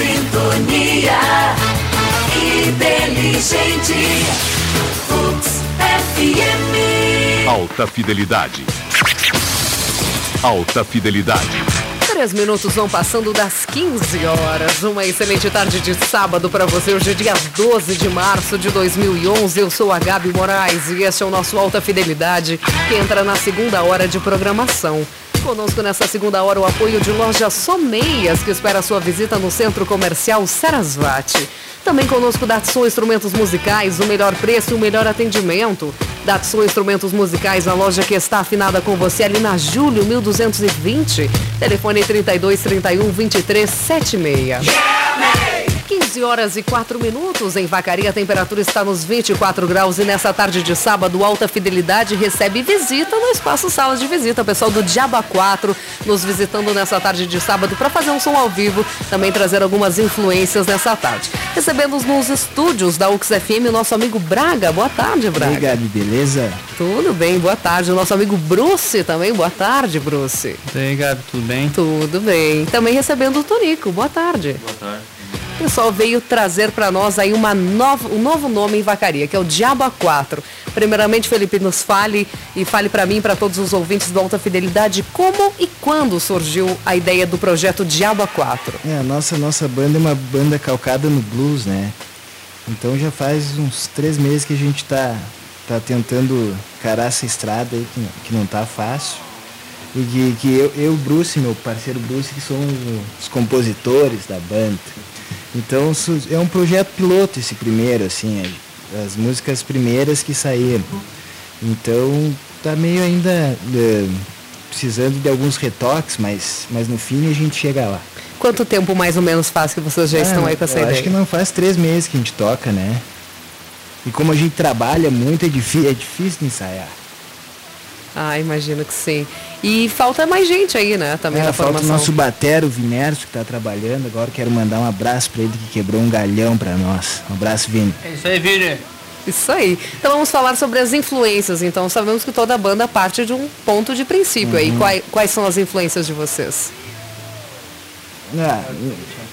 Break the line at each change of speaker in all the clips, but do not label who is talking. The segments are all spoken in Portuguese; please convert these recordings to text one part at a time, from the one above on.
sintonia. Inteligente. Fux FM.
Alta fidelidade. Alta fidelidade.
Três minutos vão passando das 15 horas. Uma excelente tarde de sábado para você. Hoje é dia 12 de março de 2011. Eu sou a Gabi Moraes e este é o nosso Alta Fidelidade, que entra na segunda hora de programação. Conosco nessa segunda hora o apoio de loja Someias, que espera a sua visita no Centro Comercial Sarasvati. Também conosco Datsun Instrumentos Musicais, o melhor preço e o melhor atendimento. Datsun Instrumentos Musicais, a loja que está afinada com você ali na Júlio 1220. Telefone 32 31 23 76. 15 horas e 4 minutos em Vacaria, a temperatura está nos 24 graus e nessa tarde de sábado, Alta Fidelidade recebe visita no espaço Sala de Visita. O pessoal do Diaba 4 nos visitando nessa tarde de sábado para fazer um som ao vivo, também trazer algumas influências nessa tarde. Recebendo nos estúdios da UX FM o nosso amigo Braga. Boa tarde, Braga.
E aí, Gabi, beleza?
Tudo bem, boa tarde. O nosso amigo Bruce também. Boa tarde, Bruce.
E aí, Gabi, tudo bem?
Tudo bem. Também recebendo o Tonico. Boa tarde.
Boa tarde.
O pessoal veio trazer para nós aí uma nova, um novo nome em vacaria, que é o Diaba 4. Primeiramente, Felipe, nos fale e fale para mim, para todos os ouvintes do Alta Fidelidade, como e quando surgiu a ideia do projeto Diaba 4.
É, a nossa, nossa banda é uma banda calcada no blues, né? Então já faz uns três meses que a gente tá, tá tentando carar essa estrada aí, que, que não tá fácil. E que, que eu, eu, Bruce, meu parceiro Bruce, que somos os compositores da banda. Então é um projeto piloto esse primeiro, assim, as músicas primeiras que saíram. Então tá meio ainda é, precisando de alguns retoques, mas, mas no fim a gente chega lá.
Quanto tempo mais ou menos faz que vocês já ah, estão aí com essa ideia?
Acho que não faz três meses que a gente toca, né? E como a gente trabalha muito, é difícil, é difícil de ensaiar.
Ah, imagino que sim. E falta mais gente aí, né? Também
é,
na
falta
formação.
o nosso batero, o Vinerso, que está trabalhando. Agora quero mandar um abraço para ele que quebrou um galhão para nós. Um abraço, Vini.
É isso aí, Vini.
Isso aí. Então vamos falar sobre as influências. Então sabemos que toda banda parte de um ponto de princípio uhum. aí. Quais, quais são as influências de vocês?
Ah,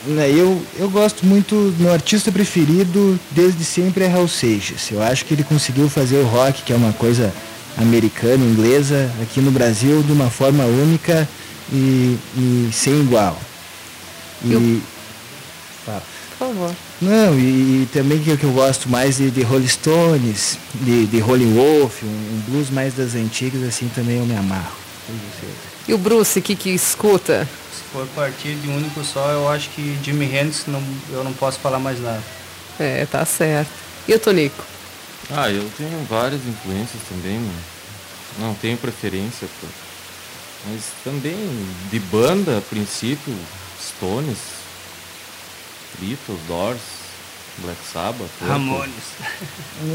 eu, eu gosto muito, meu artista preferido desde sempre é Raul Seixas. Eu acho que ele conseguiu fazer o rock, que é uma coisa americana, inglesa, aqui no Brasil de uma forma única e, e sem igual.
E, eu... Por favor.
Não, e, e também que, que eu gosto mais de, de Rolling Stones, de, de Rolling Wolf, um, um, blues mais das antigas, assim também eu me amarro.
E o Bruce, o que, que escuta?
Se for partir de um único só, eu acho que Jimi Hendrix não, eu não posso falar mais nada.
É, tá certo. E o Tonico?
Ah, eu tenho várias influências também, não tenho preferência, pô. mas também de banda, a princípio, Stones, Beatles, Doors, Black Sabbath.
Ramones.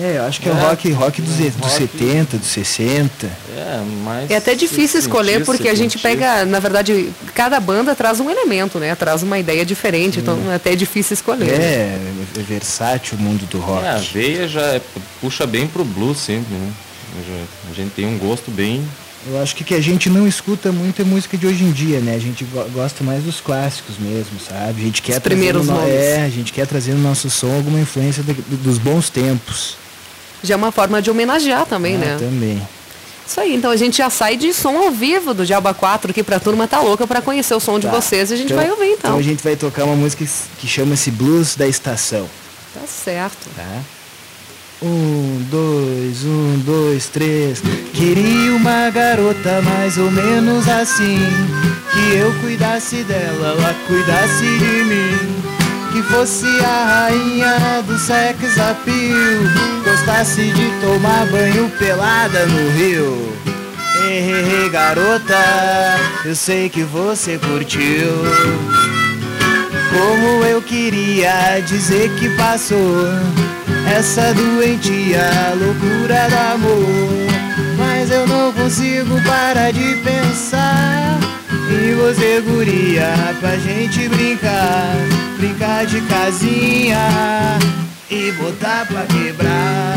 É, eu acho que é, é rock, rock dos, dos rock, 70, dos 60.
É, mas.
É até difícil escolher porque a gente pega, na verdade, cada banda traz um elemento, né? Traz uma ideia diferente, hum. então é até difícil escolher.
É, é versátil o mundo do rock.
É, a veia já é, puxa bem pro blues sempre, né? A gente tem um gosto bem.
Eu acho que que a gente não escuta muito é música de hoje em dia, né? A gente gosta mais dos clássicos mesmo, sabe? A gente quer
Os primeiros
no...
nomes.
É, a gente quer trazer no nosso som alguma influência de, dos bons tempos.
Já é uma forma de homenagear também,
ah,
né?
Também.
Isso aí, então a gente já sai de som ao vivo do Diaba 4 aqui pra turma tá louca para conhecer o som de tá. vocês e a gente
então,
vai ouvir então.
Então a gente vai tocar uma música que chama-se Blues da Estação.
Tá certo.
Tá. Um, dois, um, dois, três. Queria uma garota mais ou menos assim. Que eu cuidasse dela, ela cuidasse de mim. Que fosse a rainha do sex appeal. Gostasse de tomar banho pelada no rio. Ei, garota, eu sei que você curtiu. Como eu queria dizer que passou essa doentia loucura do amor. Mas eu não consigo parar de pensar em você, guria, pra gente brincar, brincar de casinha e botar pra quebrar.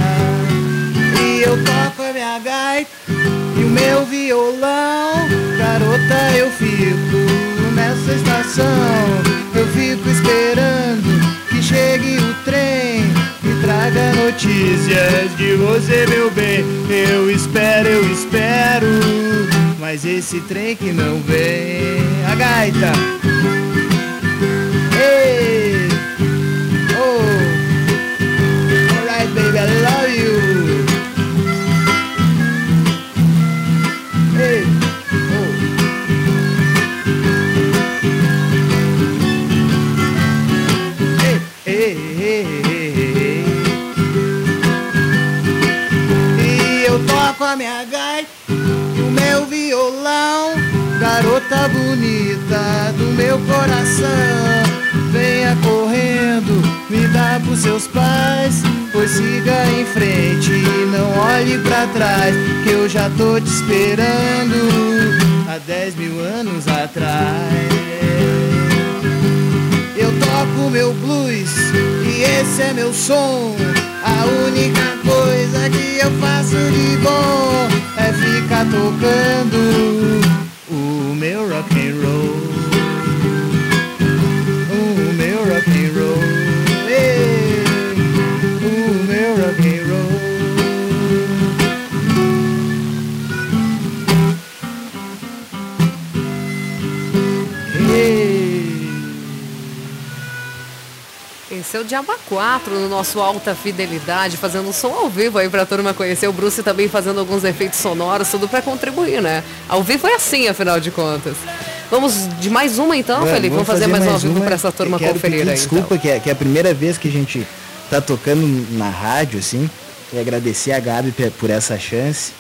E eu toco a minha gaita e o meu violão, garota, eu fico nessa estação, eu fico esperando notícias de você, meu bem. Eu espero, eu espero. Mas esse trem que não vem. A gaita. Garota bonita do meu coração. Venha correndo, me dá pros seus pais, pois siga em frente e não olhe pra trás, que eu já tô te esperando há 10 mil anos atrás. Eu toco meu blues e esse é meu som. A única coisa que eu faço de bom é ficar tocando
É o Diaba 4 no nosso Alta Fidelidade, fazendo som ao vivo aí pra turma conhecer. O Bruce também fazendo alguns efeitos sonoros, tudo pra contribuir, né? Ao vivo é assim, afinal de contas. Vamos de mais uma então, Felipe? Vamos fazer, mais um ao vivo pra essa turma conferir aí.
Desculpa,
então.
que, é, que é a primeira vez que a gente tá tocando na rádio, assim. E agradecer a Gabi por essa chance.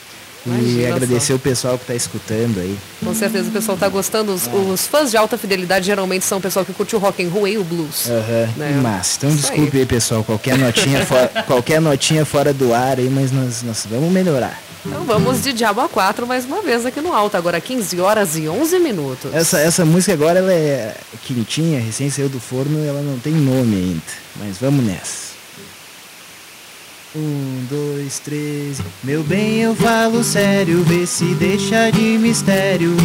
E agradecer
só.
o pessoal que tá escutando aí.
Com certeza o pessoal tá gostando. Os, os fãs de alta fidelidade geralmente são o pessoal que curte o rock and roll e o blues.
Aham.
Né?
Mas, então
Isso
desculpe aí. pessoal, qualquer notinha, fora, qualquer notinha fora do ar aí, mas nós, nós vamos melhorar.
Então vamos de Diabo 4 mais uma vez aqui no alto. Agora 15 horas e 11 minutos.
Essa, essa música agora ela é quentinha, recém saiu do forno, ela não tem nome ainda. Mas vamos nessa. Um, dois, três. Meu bem, eu falo sério, vê se deixa de mistério.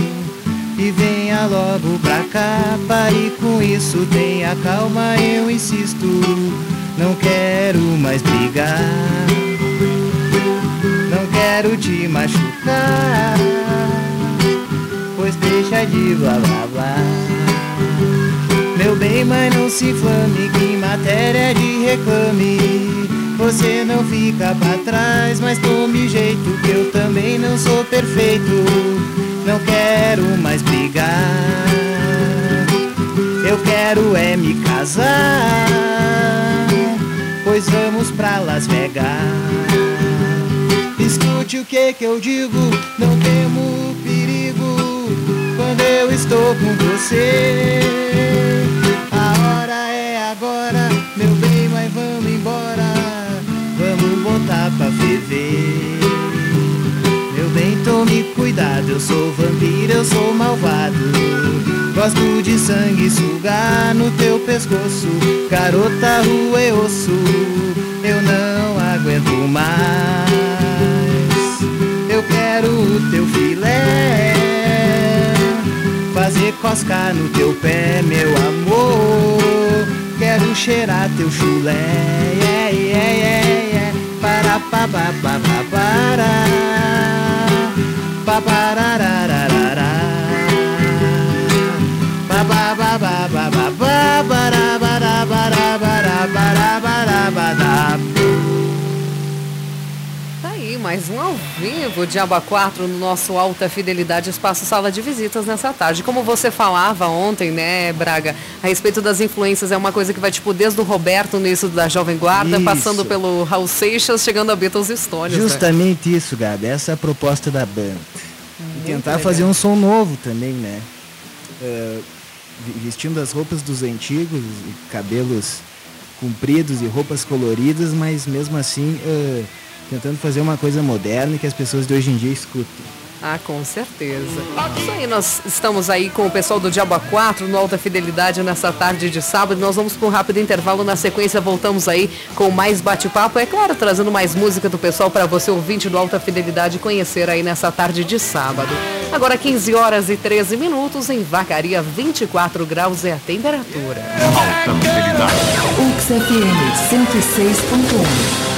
E venha logo pra cá, pare com isso, tenha calma, eu insisto. Não quero mais brigar, não quero te machucar pois deixa de blá blá blá. Meu bem, mas não se inflame, que em matéria de reclame. Você não fica pra trás, mas tome jeito, que eu também não sou perfeito. Não quero mais brigar, eu quero é me casar. Pois vamos pra Las Vegas. Escute o que que eu digo, não temo perigo quando eu estou com você. A hora é agora, meu pra ferver. Meu bem, tome cuidado, eu sou vampiro, eu sou malvado. Gosto de sangue sugar no teu pescoço. Garota, rua e osso, eu não aguento mais. Eu quero o teu filé. Fazer cosca no teu pé, meu amor. Quero cheirar teu chulé. Yeah, yeah, yeah, pa pa pa pa pa da pa pa da da da da da pa pa pa pa pa pa pa ba da ba da ba da ba da ba da ba da
ba da mais um ao vivo, Diaba 4, no nosso Alta Fidelidade Espaço Sala de Visitas nessa tarde. Como você falava ontem, né, Braga, a respeito das influências, é uma coisa que vai, tipo, desde o Roberto no início da Jovem Guarda,
Isso.
passando pelo Raul Seixas, chegando a Beatles Stones. né?
Justamente isso, Gabi. Essa é a proposta da banda. E tentar fazer um som novo também, né? Vi- vestindo as roupas dos antigos, cabelos compridos e roupas coloridas, mas mesmo assim eh, tentando fazer uma coisa moderna que as pessoas de hoje em dia escutem.
Ah, com certeza. Isso aí, nós estamos aí com o pessoal do Diaba 4 no Alta Fidelidade nessa tarde de sábado. Nós vamos para um rápido intervalo. Na sequência, voltamos aí com mais bate-papo. É claro, trazendo mais música do pessoal para você, ouvinte do Alta Fidelidade, conhecer aí nessa tarde de sábado. Agora, 15 horas e 13 minutos, em Vacaria, 24 graus é a temperatura.
Alta fidelidade.
UX FM 106.1.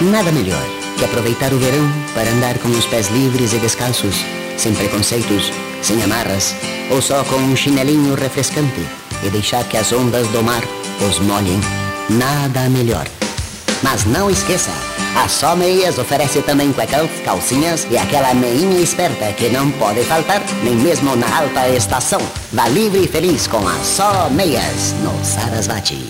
Nada melhor que aproveitar o verão para andar com os pés livres e descalços, sem preconceitos, sem amarras, ou só com um chinelinho refrescante e deixar que as ondas do mar os molhem. Nada melhor. Mas não esqueça, a Só Meias oferece também cuecão, calcinhas e aquela meinha esperta que não pode faltar nem mesmo na alta estação. Vá livre e feliz com a Só Meias no Sarasvati.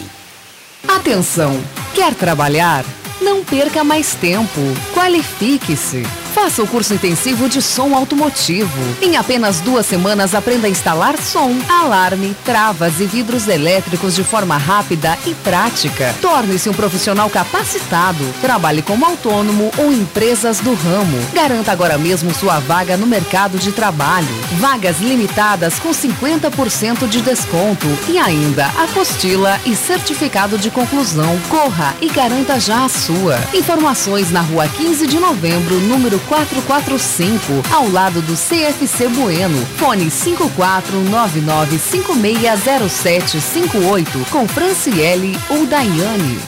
Atenção! Quer trabalhar? Não perca mais tempo. Qualifique-se. Faça o curso intensivo de som automotivo. Em apenas duas semanas, aprenda a instalar som, alarme, travas e vidros elétricos de forma rápida e prática. Torne-se um profissional capacitado. Trabalhe como autônomo ou em empresas do ramo. Garanta agora mesmo sua vaga no mercado de trabalho. Vagas limitadas com 50% de desconto e ainda apostila e certificado de conclusão. Corra e garanta já a sua. Informações na rua 15 de novembro, número 445, ao lado do CFC Bueno. Fone 5499560758 com Franciele ou Daiane.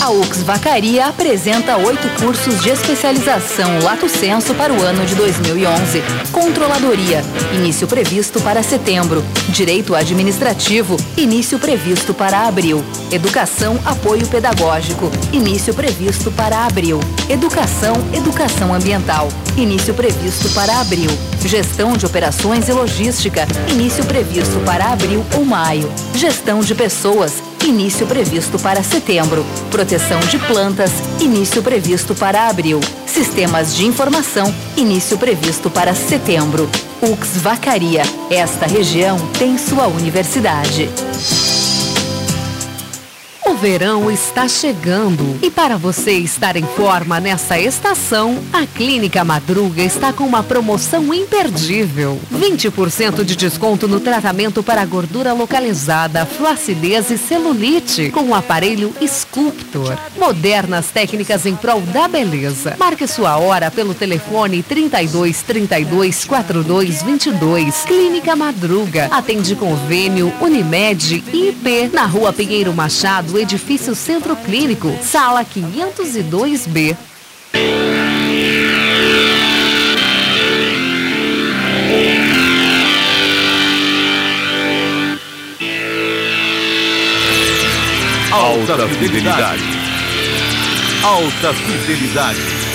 A Ux Vacaria apresenta oito cursos de especialização Lato Senso para o ano de 2011. Controladoria, início previsto para setembro. Direito Administrativo, início previsto para abril. Educação, apoio pedagógico, início previsto para abril. Educação, educação ambiental, início previsto para abril. Gestão de operações e logística, início previsto para abril ou maio. Gestão de pessoas, início previsto para setembro. Proteção de plantas, início previsto para abril. Sistemas de informação, início previsto para setembro. UX Vacaria. Esta região tem sua universidade.
Verão está chegando e para você estar em forma nessa estação, a Clínica Madruga está com uma promoção imperdível. 20% de desconto no tratamento para gordura localizada, flacidez e celulite com o aparelho Sculptor. Modernas técnicas em prol da beleza. Marque sua hora pelo telefone 32 32 42 22. Clínica Madruga. Atende convênio Unimed e IP na Rua Pinheiro Machado, edifício Centro Clínico, sala 502B.
Alta fidelidade. Alta fidelidade.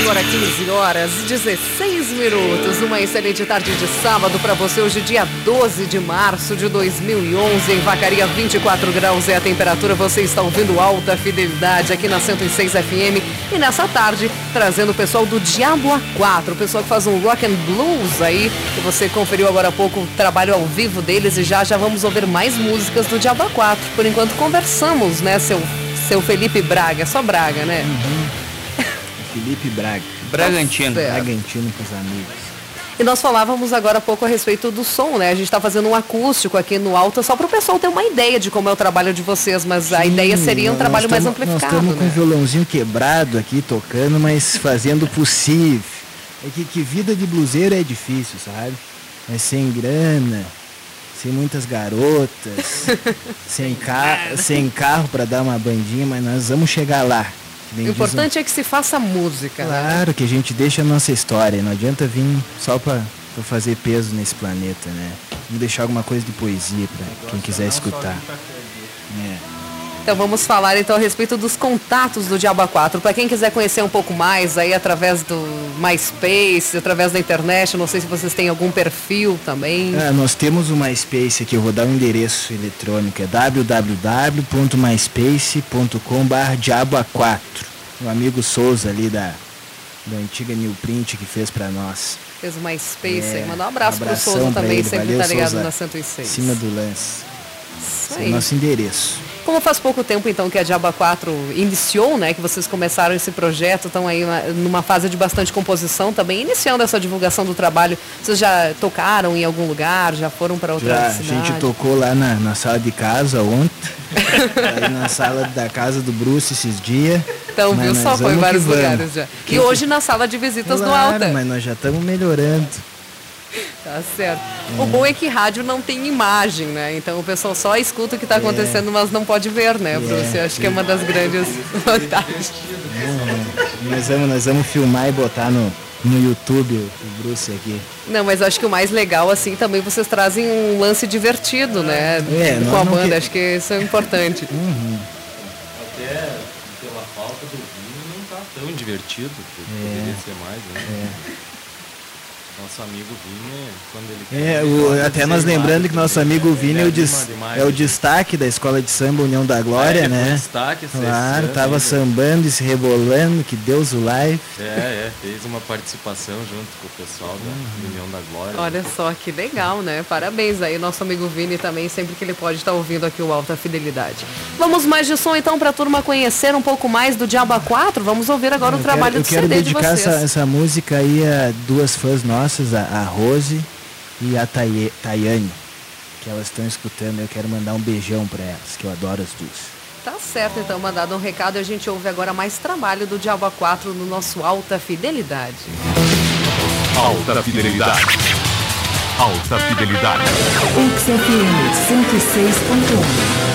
Agora 15 horas e 16 minutos. Uma excelente tarde de sábado para você. Hoje, dia 12 de março de 2011, em Vacaria, 24 graus é a temperatura. Você está ouvindo Alta Fidelidade aqui na 106 FM. E nessa tarde, trazendo o pessoal do Diabo A4, o pessoal que faz um rock and blues aí. Que você conferiu agora há pouco o trabalho ao vivo deles. E já já vamos ouvir mais músicas do Diabo A4. Por enquanto, conversamos, né, seu, seu Felipe Braga? Só Braga, né?
Felipe Braga.
Bragantino.
Bragantino com os amigos.
E nós falávamos agora há pouco a respeito do som, né? A gente está fazendo um acústico aqui no alto, só para o pessoal ter uma ideia de como é o trabalho de vocês, mas a ideia seria um trabalho mais
tamo-
amplificado.
Nós estamos com
né?
um violãozinho quebrado aqui tocando, mas fazendo o possível. É que, que vida de bluseiro é difícil, sabe? É sem grana, sem muitas garotas, sem, ca sem carro para dar uma bandinha, mas nós vamos chegar lá.
O importante é que se faça música, né?
Claro que a gente deixa a nossa história, não adianta vir só pra fazer peso nesse planeta, né? Vamos deixar alguma coisa de poesia pra quem quiser escutar. É.
Então vamos falar então a respeito dos contatos do Diabo 4. Para quem quiser conhecer um pouco mais aí através do MySpace, através da internet, não sei se vocês têm algum perfil também.
Ah, nós temos uma MySpace aqui, eu vou dar o endereço eletrônico, é www.myspace.com.br diabo4. O amigo Souza ali da, da antiga New Print que fez pra nós.
Fez o MySpace
É,
aí. Mandar um abraço pro Souza também,
ele,
sempre
valeu,
tá ligado
Souza.
na 106.
Em cima do lance. Esse é o nosso endereço.
Como faz pouco tempo então que a Diaba 4 iniciou, né, que vocês começaram esse projeto, estão aí uma- numa fase de bastante composição também, iniciando essa divulgação do trabalho. Vocês já tocaram em algum lugar, já foram para outra
Já, a
cidade?
gente tocou lá na, na sala de casa ontem. aí na sala da casa do Bruce esses dias.
Então,
Mas
viu só, foi em vários lugares já. E hoje na sala de visitas no
Claro,
Alta.
mas nós já estamos melhorando.
Tá certo. O bom é que rádio não tem imagem, né? Então o pessoal só escuta o que está acontecendo, mas não pode ver, né, Bruce? Eu acho que é uma das grandes vantagens.
Nós vamos, nós vamos filmar e botar no, no YouTube o Bruce aqui.
Não, mas acho que o mais legal, assim, também vocês trazem um lance divertido, né?
É,
com a banda,
que-
acho que isso é importante.
Até pela falta do vinho não tá tão divertido, porque poderia ser mais, né? Nosso amigo Vini, quando ele
É, o- até nós lembrando que nosso amigo
né?
Vini é
Ele
o,
demais,
é o destaque da escola de samba União da Glória,
É, ele foi
né?
destaque
Claro,
esse ano
tava
ainda.
sambando e se rebolando, que Deus o live.
É, é, fez uma participação junto com o pessoal da União da Glória.
Olha só que legal, né? Parabéns aí, nosso amigo Vini também, sempre que ele pode estar ouvindo aqui o Alta Fidelidade. Vamos mais de som então para a turma conhecer um pouco mais do Diaba 4. Vamos ouvir agora o
Eu
trabalho
quero,
do
eu quero
CD de
dedicar
vocês.
essa, essa música aí a duas fãs nossas, a, a Rose e a Taye- Tayane, que elas estão escutando. Eu quero mandar um beijão para elas, que eu adoro as duas.
Tá certo, então, mandado um recado. A gente ouve agora mais trabalho do Diaba 4 no nosso Alta Fidelidade.
Alta Fidelidade. Alta Fidelidade.
XFM 106.1.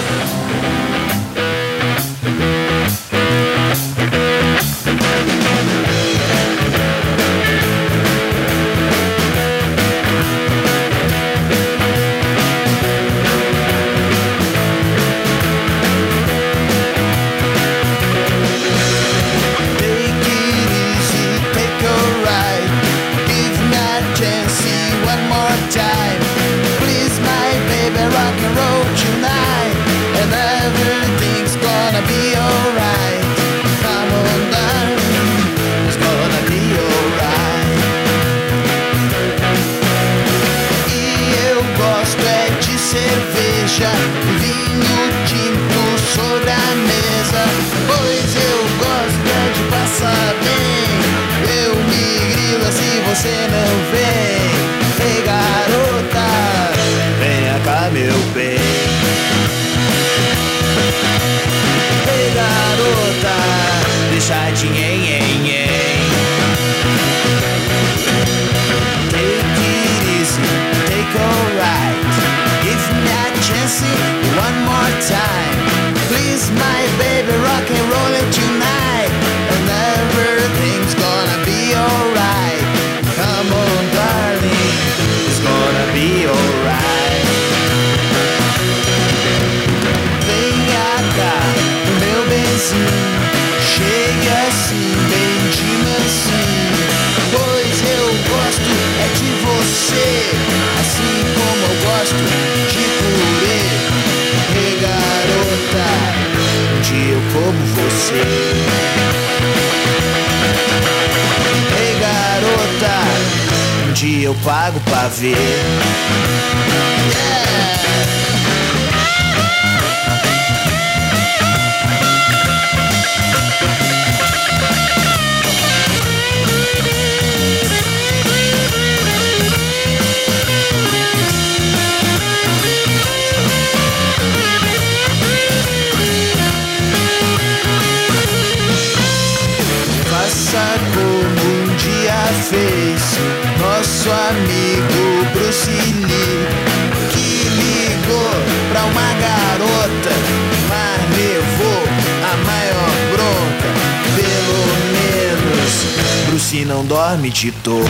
não dorme de touca.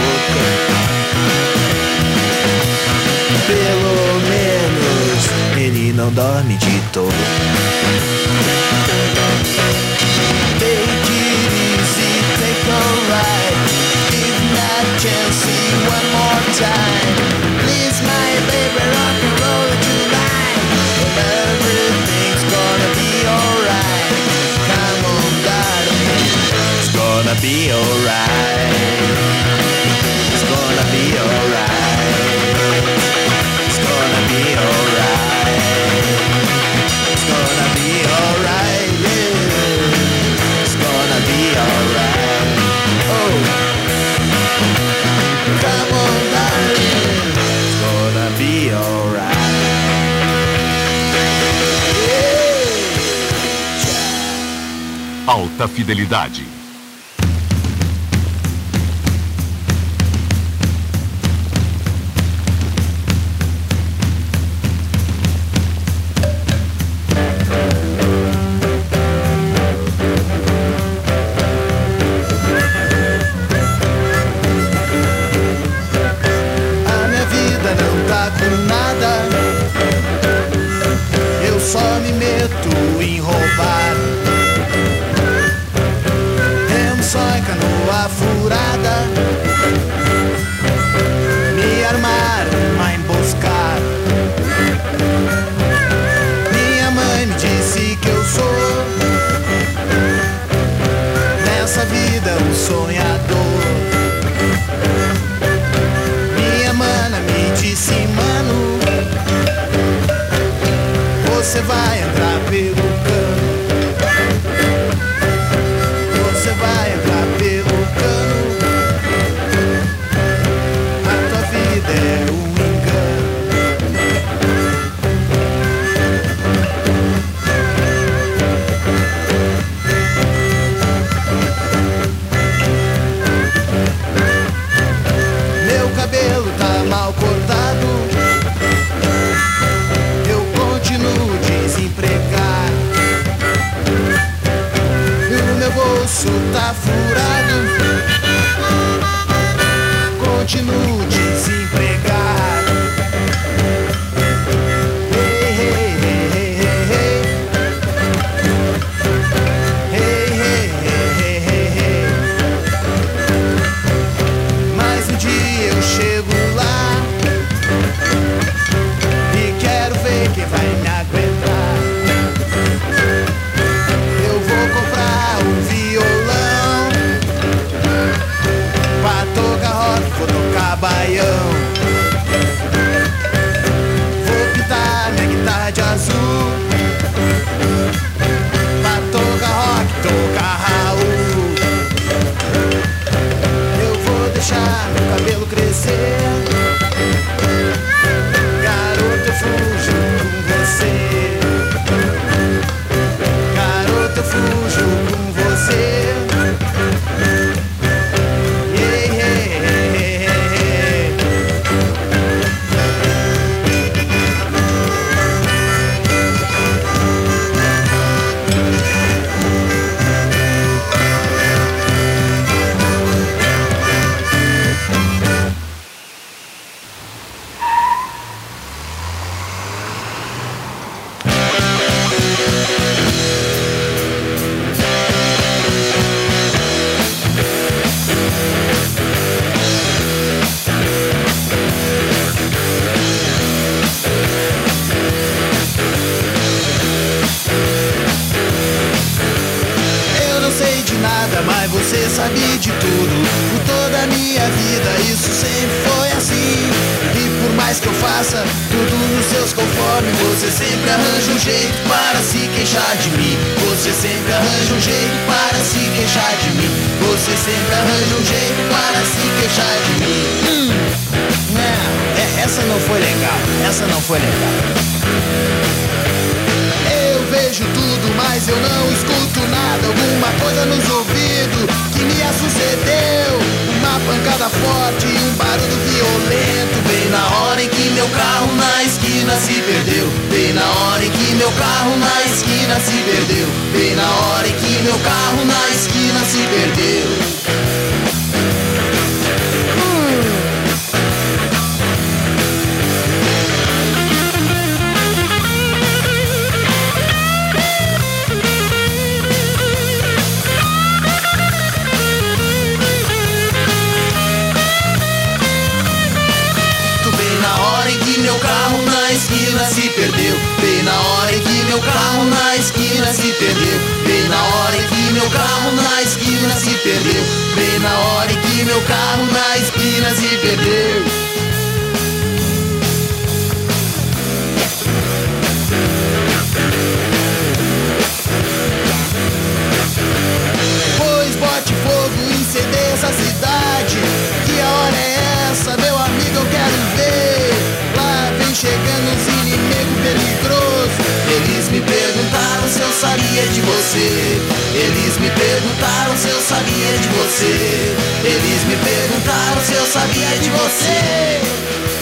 Pelo menos ele não dorme de touca. Take it easy, take a ride. Give a chance one more time. Please, my baby, rock be alright. It's gonna be alright. It's gonna be alright. It's gonna be alright. It's gonna be alright. Oh, come on, darling. It's gonna be alright.
Alta Fidelidade.
Essa não foi legal. Eu vejo tudo, mas eu não escuto nada. Alguma coisa nos ouvidos que me sucedeu. Uma pancada forte, um barulho violento. Bem na hora em que meu carro na esquina se perdeu. Bem na hora em que meu carro na esquina se perdeu. Bem na hora em que meu carro na esquina se perdeu. Esquina se perdeu. Bem na hora em que meu carro na esquina se perdeu. Bem na hora em que meu carro na esquina se perdeu. Bem na hora em que meu carro na esquina se perdeu. Pois bote fogo, incendeia essa cidade. Que hora é essa, chegando os inimigos perigosos. Eles me perguntaram se eu sabia de você. Eles me perguntaram se eu sabia de você. Eles me perguntaram se eu sabia de você.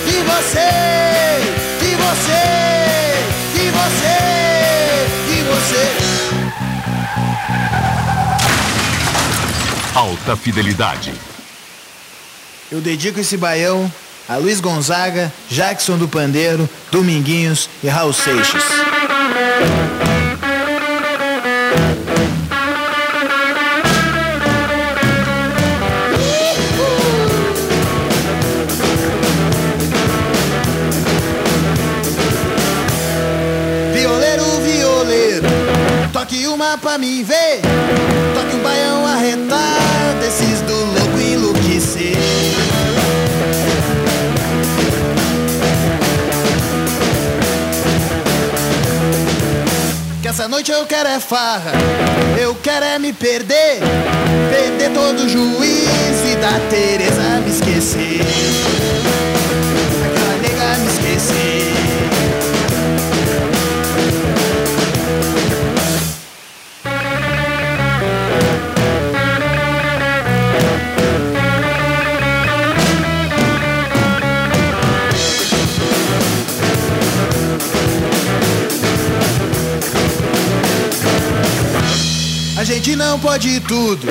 De você, de você, de você, de você.
Alta fidelidade.
Eu dedico esse baião a Luiz Gonzaga, Jackson do Pandeiro, Dominguinhos e Raul Seixas. Violeiro, violeiro, toque uma pra mim ver. Essa noite eu quero é farra, eu quero é me perder, perder todo o juízo e da Teresa me esquecer. Gente não pode tudo,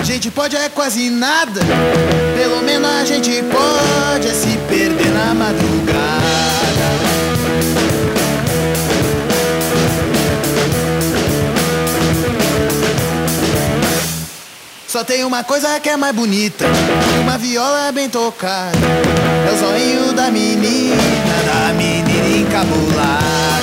a gente pode é quase nada. Pelo menos a gente pode é se perder na madrugada. Só tem uma coisa que é mais bonita, uma viola bem tocada. É o zoinho da menina, da menina encabulada.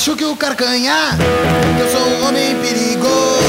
Não machuque o carcanhar. Eu sou um homem perigoso,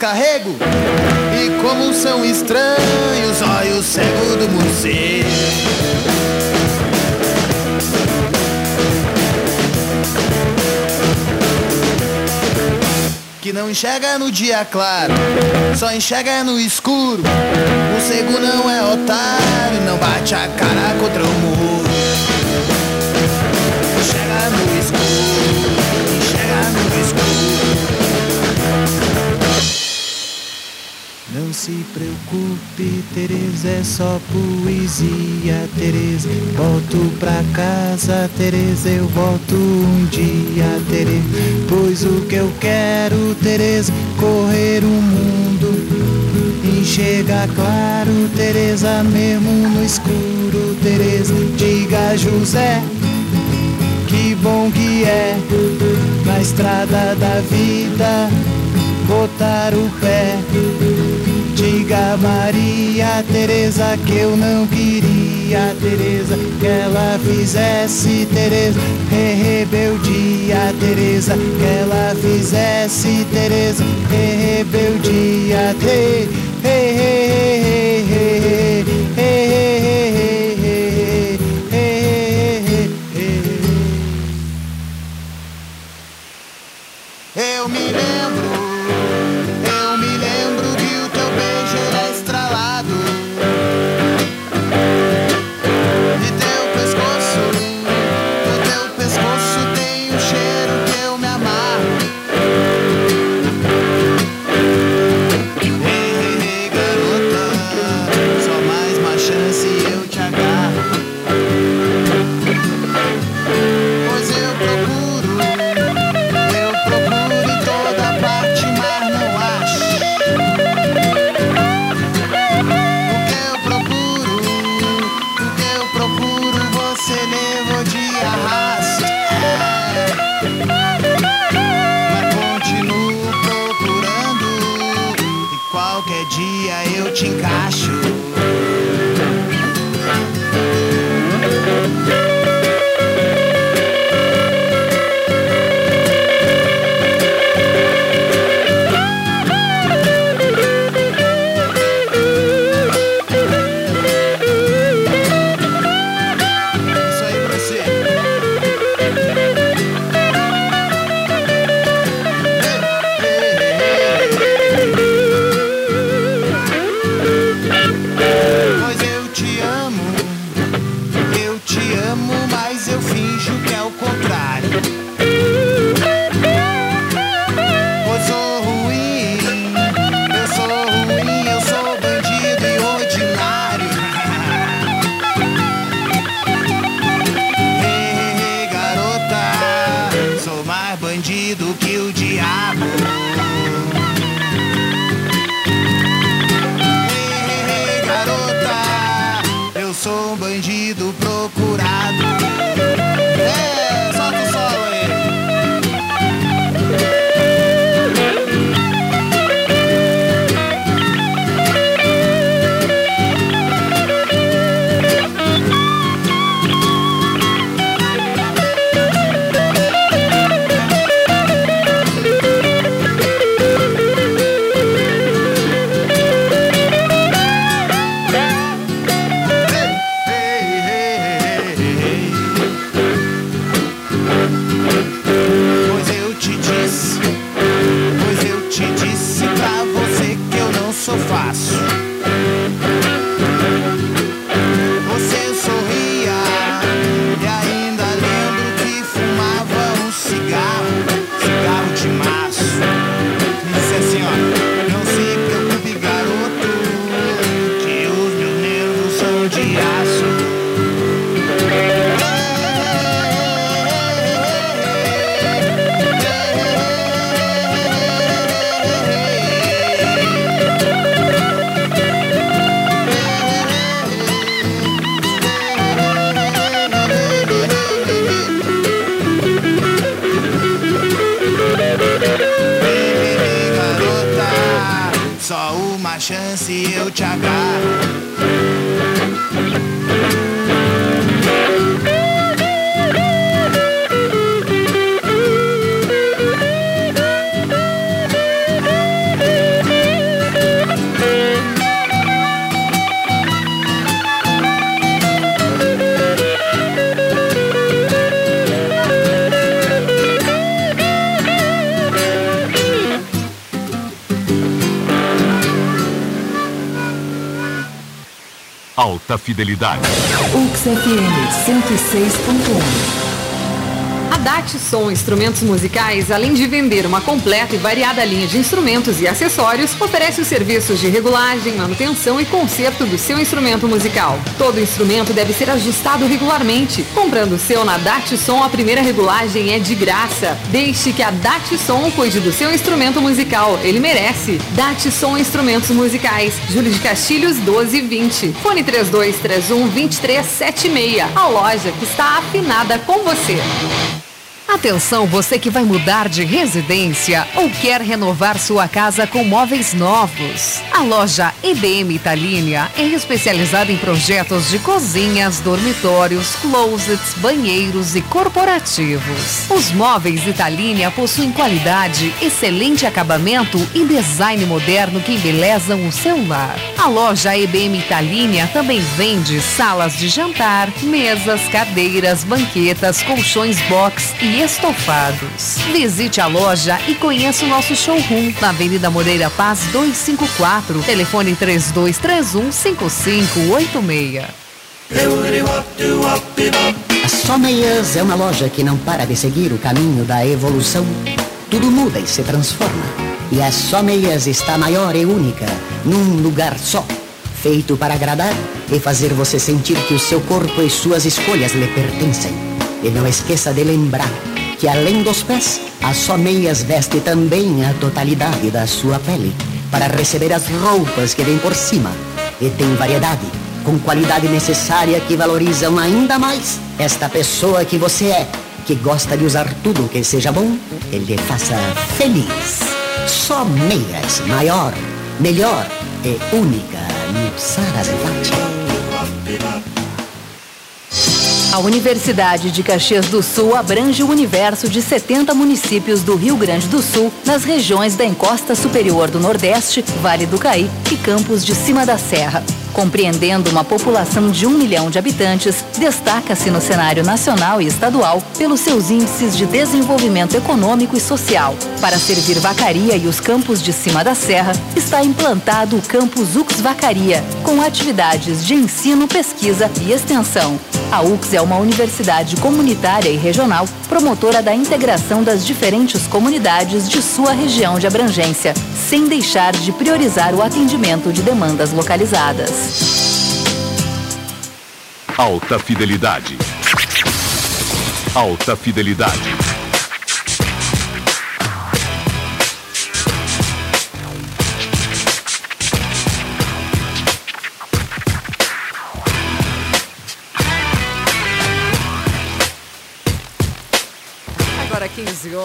descarrego. E como são estranhos olhos cegos do museu. Que não enxerga no dia claro, só enxerga no escuro. O cego não é otário, não bate a cara contra o muro. Se preocupe, Tereza, é só poesia, Tereza. Volto pra casa, Tereza, eu volto um dia, Tereza. Pois o que eu quero, Tereza, correr o mundo. Enxerga claro, Tereza, mesmo no escuro, Tereza. Diga José, que bom que é na estrada da vida botar o pé. Diga Maria Teresa que eu não queria Teresa que ela fizesse Teresa re rebeldia Teresa que ela fizesse Teresa re rebeldia te re re re re
fidelidade.
UX FM 106.1.
Datsun Instrumentos Musicais, além de vender uma completa e variada linha de instrumentos e acessórios, oferece os serviços de regulagem, manutenção e conserto do seu instrumento musical. Todo instrumento deve ser ajustado regularmente. Comprando o seu na Datsun, a primeira regulagem é de graça. Deixe que a Datsun cuide do seu instrumento musical. Ele merece. Datsun Instrumentos Musicais. Júlio de Castilhos 1220. Fone 3231 2376. A loja que está afinada com você. Atenção, você que vai mudar de residência ou quer renovar sua casa com móveis novos. A loja EBM Italínia é especializada em projetos de cozinhas, dormitórios, closets, banheiros e corporativos. Os móveis Italínia possuem qualidade, excelente acabamento e design moderno que embelezam o seu lar. A loja EBM Italínia também vende salas de jantar, mesas, cadeiras, banquetas, colchões box e estofados. Visite a loja e conheça o nosso showroom na Avenida Moreira Paz 254. Telefone 3231 5586.
A Só Meias é uma loja que não para de seguir o caminho da evolução. Tudo muda e se transforma. E a Só Meias está maior e única, num lugar só. Feito para agradar e fazer você sentir que o seu corpo e suas escolhas lhe pertencem. E não esqueça de lembrar que além dos pés, a Só Meias veste também a totalidade da sua pele para receber as roupas que vêm por cima. E tem variedade, com qualidade necessária que valorizam ainda mais esta pessoa que você é, que gosta de usar tudo que seja bom e lhe faça feliz. Só Meias, maior, melhor e única no Sarasvati.
A Universidade de Caxias do Sul abrange o universo de 70 municípios do Rio Grande do Sul, nas regiões da Encosta Superior do Nordeste, Vale do Caí e Campos de Cima da Serra. Compreendendo uma população de um milhão de habitantes, destaca-se no cenário nacional e estadual pelos seus índices de desenvolvimento econômico e social. Para servir Vacaria e os campos de cima da serra, está implantado o campus UX Vacaria, com atividades de ensino, pesquisa e extensão. A UX é uma universidade comunitária e regional, promotora da integração das diferentes comunidades de sua região de abrangência, sem deixar de priorizar o atendimento de demandas localizadas.
Alta fidelidade. Alta fidelidade.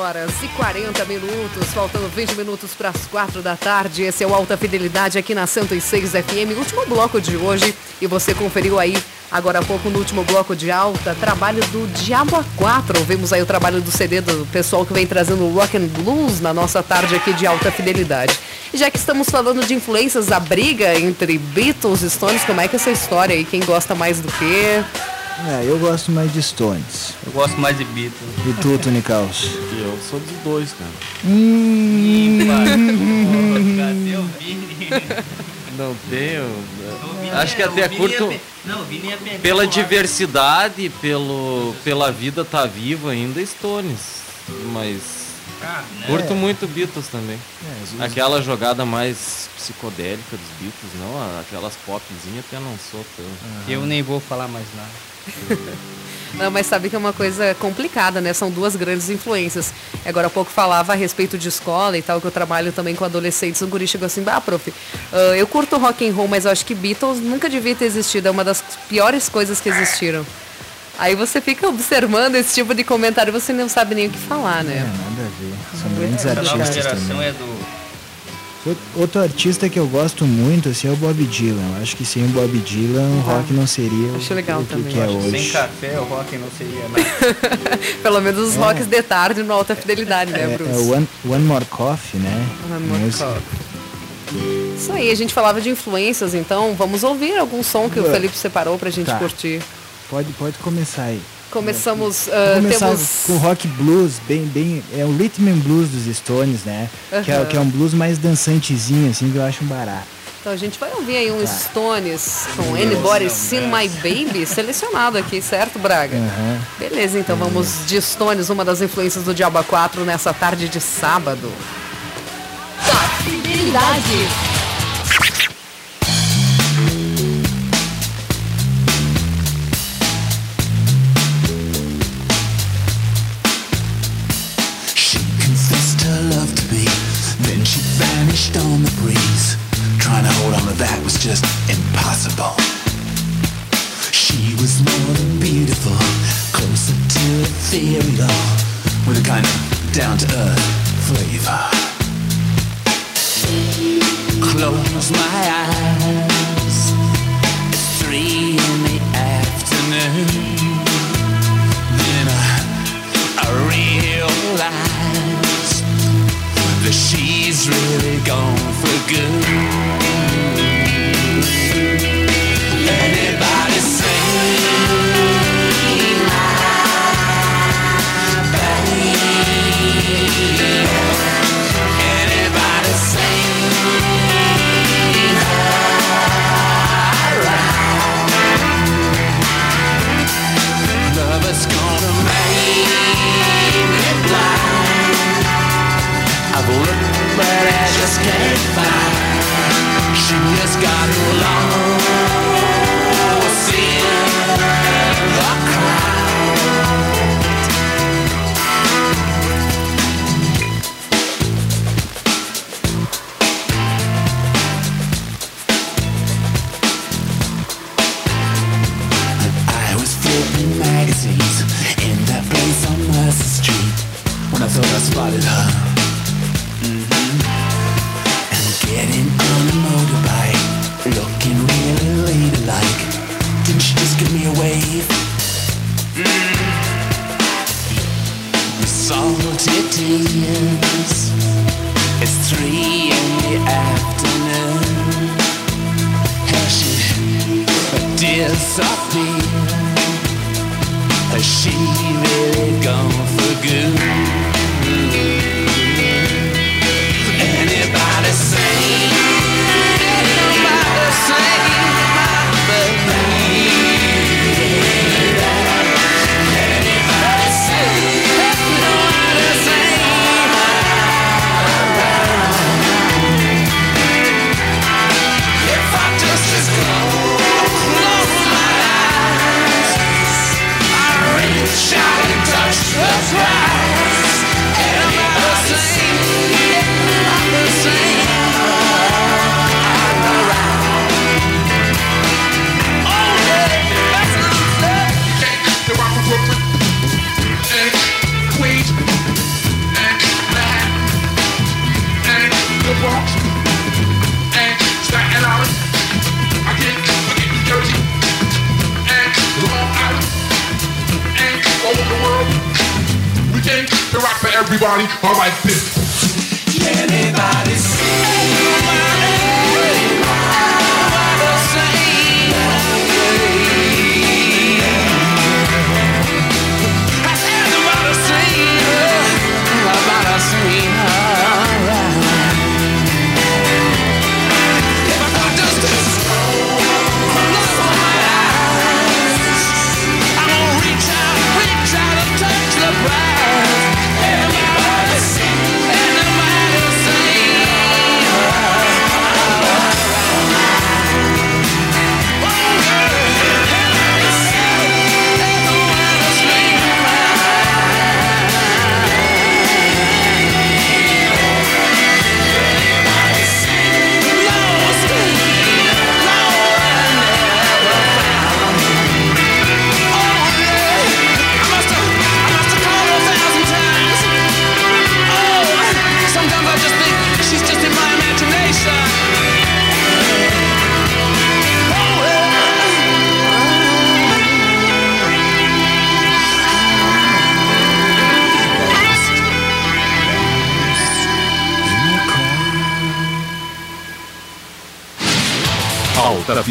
Horas e 40 minutos, faltando 20 minutos para as 4 da tarde. Esse é o Alta Fidelidade aqui na 106 FM, último bloco de hoje. E você conferiu aí agora há pouco no último bloco de alta, trabalho do Diabo A4. Ouvimos aí o trabalho do CD do pessoal que vem trazendo rock and blues na nossa tarde aqui de alta fidelidade. E já que estamos falando de influências, a briga entre Beatles e Stones, como é que é essa história aí? Quem gosta mais do quê?
É, eu gosto mais de Stones.
Eu gosto mais de Beatles.
E tu, Tony Caos?
Eu sou dos dois, cara.
Cadê o Vini?
Não tenho.
Vini
Acho que até curto.
Não,
Pela diversidade, pelo, pela vida tá viva ainda, Stones. Mas
Ah, né?
curto muito Beatles também.
É,
Aquela jogada mais psicodélica dos Beatles, não, aquelas popzinhas até não sou tão.
Eu nem vou falar mais nada.
Não, mas sabe que é uma coisa complicada, né? São duas grandes influências. Agora há pouco falava a respeito de escola e tal, que eu trabalho também com adolescentes. Um guri chegou assim, bah, prof, ah, eu curto rock and roll, mas eu acho que Beatles nunca devia ter existido. É uma das piores coisas que existiram. Aí você fica observando esse tipo de comentário e você não sabe nem o que falar,
É,
né?
nada a ver. São grandes
nova
artistas
geração
também.
é do
Outro artista que eu gosto muito assim, é o Bob Dylan. Eu acho que sem o Bob Dylan o rock não seria o,
Acho legal
o que,
também.
que é
Acho que sem
hoje.
café o rock não seria nada.
Pelo menos os rocks de tarde no Alta Fidelidade, né,
É, é
Bruce?
o One, One More Coffee, né?
One More
Música.
Coffee. Isso aí, a gente falava de influências, então vamos ouvir algum som que o. Felipe separou pra gente
Tá.
curtir.
Pode, pode começar aí.
Começamos,
começar
temos...
com rock blues, bem, bem. É o rhythm and blues dos Stones, né? Que, é, que é um blues mais dançantezinho, assim, que eu acho um barato.
Então a gente vai ouvir aí um
Tá.
Stones com Anybody Seen My Baby, selecionado aqui, certo, Braga?
Aham.
Beleza, então vamos de Stones, uma das influências do Diaba 4 nessa tarde de sábado.
Fidelidade.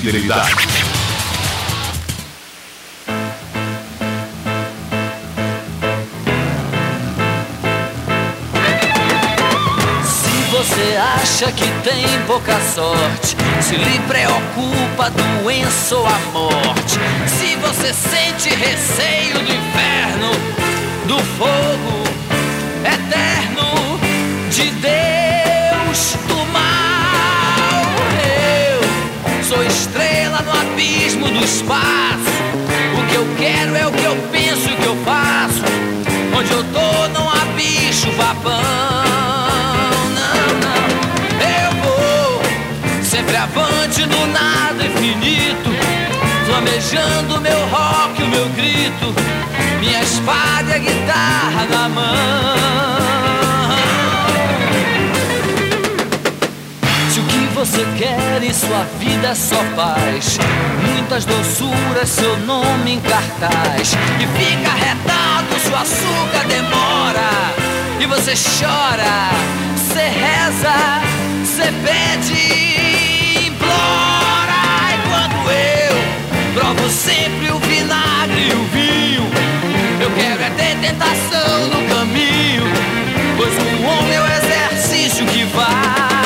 Fidelidade.
Se você acha que tem pouca sorte, se lhe preocupa a doença ou a morte, se você sente receio do inferno, do fogo do espaço. O que eu quero é o que eu penso e o que eu faço. Onde eu tô não há bicho papão. Não, não. Eu vou sempre avante no nada infinito. Flamejando meu rock, o meu grito. Minha espada e a guitarra na mão. Você quer em sua vida é só paz, muitas doçuras, seu nome em cartaz, e fica retado, seu açúcar demora, e você chora, você reza, você pede, implora, e quando eu provo sempre o vinagre e o vinho, eu quero é ter tentação no caminho, pois o homem é o exercício que faz.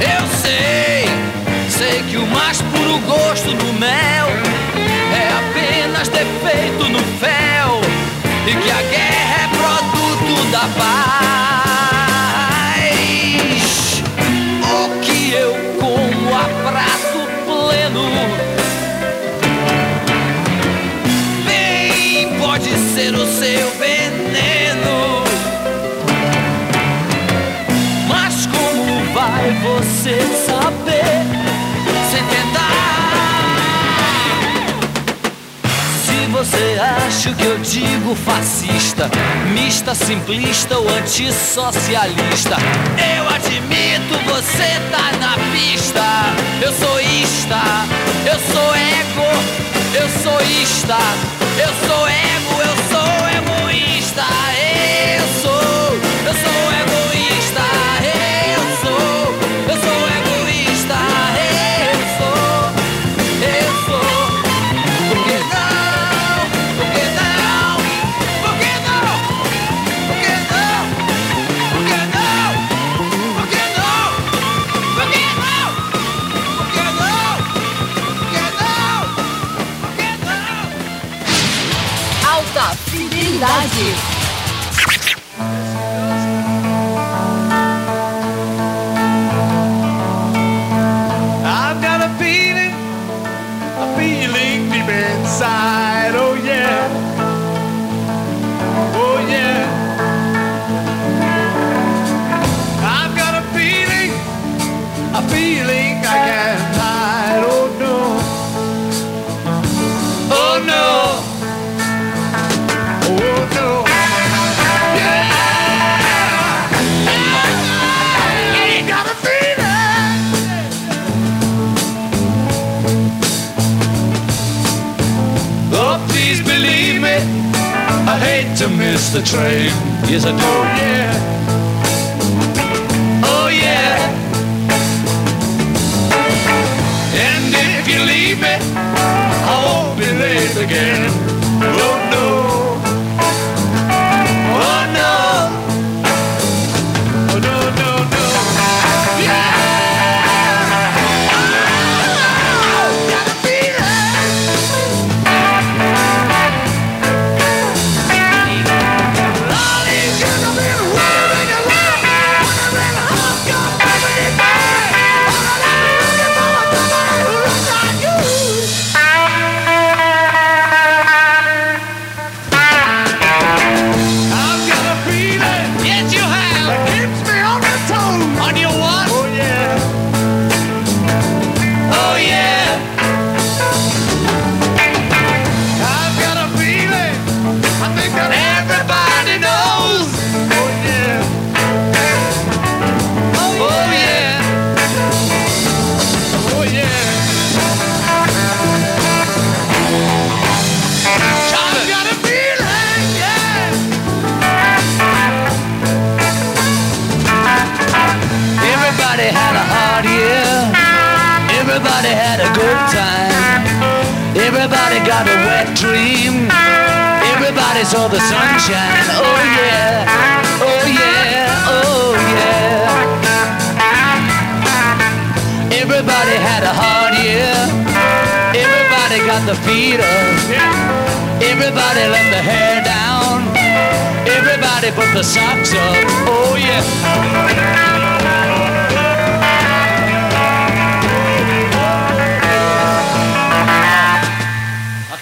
Eu sei, sei que o mais puro gosto do mel é apenas defeito no fel e que a guerra é produto da paz. Você acha que eu digo fascista, mista, simplista ou antissocialista, eu admito você tá na pista. Eu sou ista, eu sou ego, eu sou ista, eu sou
cidade. The train. Yes, I do. Yeah.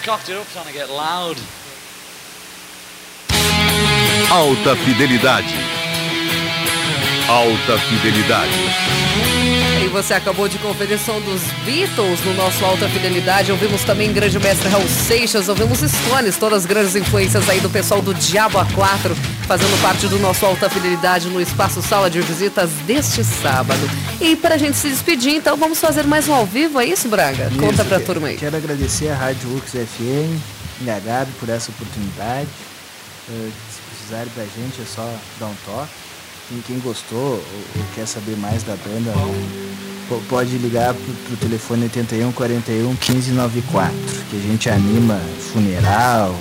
Cocked it up trying to get loud.
Alta fidelidade. Alta fidelidade.
E você acabou de conferir som dos Beatles no nosso Alta Fidelidade. Ouvimos também grande mestre Raul Seixas, ouvimos Stones, todas as grandes influências aí do pessoal do Diabo A4, fazendo parte do nosso Alta Fidelidade no Espaço Sala de Visitas deste sábado. E pra gente se despedir, então, vamos fazer mais um ao vivo, é isso, Braga? Conta
Isso,
pra
que-
turma aí.
Quero agradecer a Rádio Ux FM e a Gabi por essa oportunidade. Eh, se precisarem da gente, é só dar um toque. Quem, quem gostou ou, ou quer saber mais da banda, po- pode ligar pro, pro telefone 81 41 15 94, que a gente anima funeral,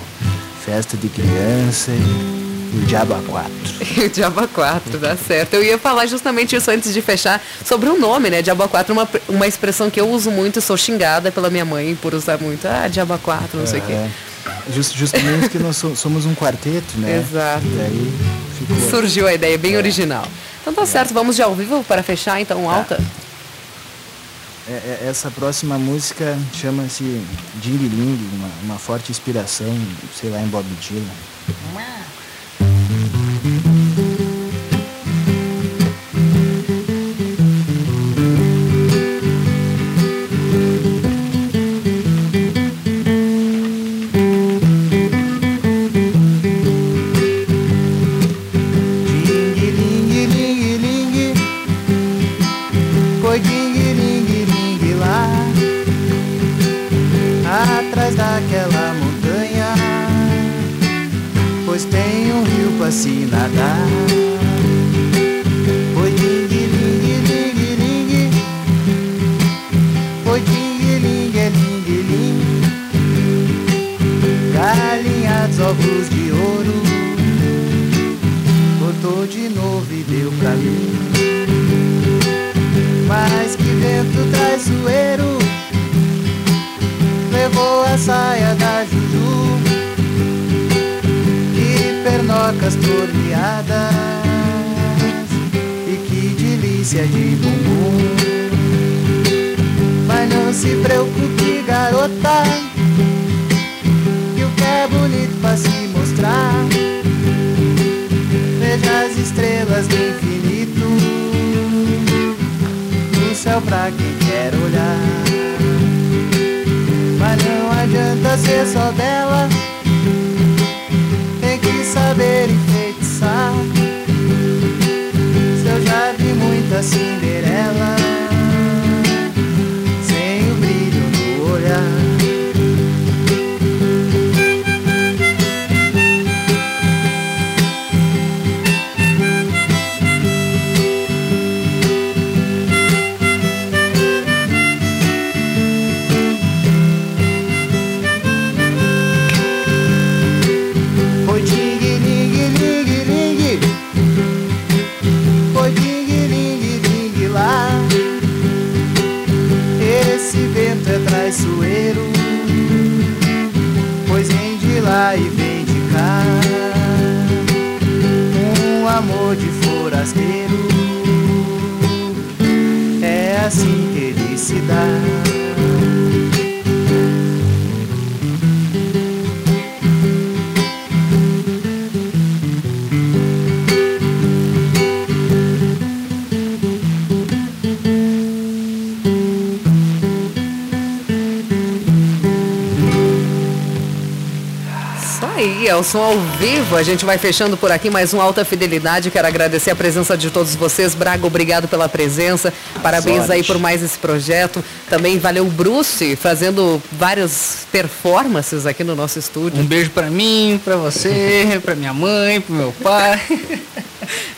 festa de criança e, e o Diabo A4.
O Diabo 4, dá certo. Eu ia falar justamente isso antes de fechar, sobre o nome, né? Diabo 4, uma, uma expressão que eu uso muito, sou xingada pela minha mãe por usar muito. Ah, Diabo 4, não sei o quê.
É, just- justamente que nós so- somos um quarteto, né?
Exato.
E daí ficou.
Surgiu a ideia, bem original. Então tá certo, vamos de ao vivo para fechar então alta?
É, é, essa próxima música chama-se Ding Ling, uma, uma forte inspiração, sei lá, em Bob Dylan. Ding botou de novo e deu pra mim. Mas que vento traiçoeiro levou a saia da Juju que pernocas torneadas e que delícia de bumbum. Mas não se preocupe, garota, as estrelas do infinito. No céu pra quem quer olhar. Mas não adianta ser só dela. Tem que saber enfeitiçar. Se eu já vi muita Cinderela
som ao vivo. A gente vai fechando por aqui mais um Alta Fidelidade. Quero agradecer a presença de todos vocês. Braga, obrigado pela presença. Parabéns
Sorte.
aí por mais esse projeto. Também valeu o Bruce fazendo várias performances aqui no nosso estúdio.
Um beijo pra mim, pra você, pra minha mãe, pro meu pai.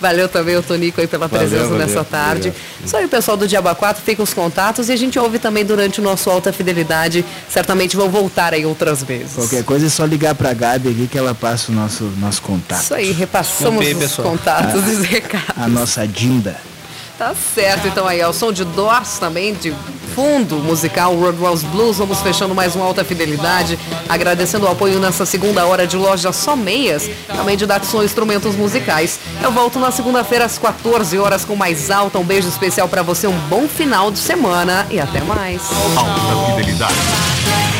Valeu também o Tonico aí pela
Valeu,
presença
valeu,
nessa tarde.
obrigado.
Só aí o pessoal do Diaba 4 fica os contatos e a gente ouve também durante o nosso Alta Fidelidade. Certamente vão voltar aí outras vezes.
Qualquer coisa é só ligar pra Gabi aqui que ela passa o nosso, nosso contato.
Isso aí, repassamos os
pessoal.
contatos e os recados.
A nossa Dinda.
Tá certo, então aí, ao som de Doors também, de fundo musical Roadhouse Blues, vamos fechando mais um Alta Fidelidade, agradecendo o apoio nessa segunda hora de loja Só Meias, também de Datsun Instrumentos Musicais. Eu volto na segunda-feira às 14 horas com mais alta, um beijo especial pra você, um bom final de semana e até mais.
Alta Fidelidade.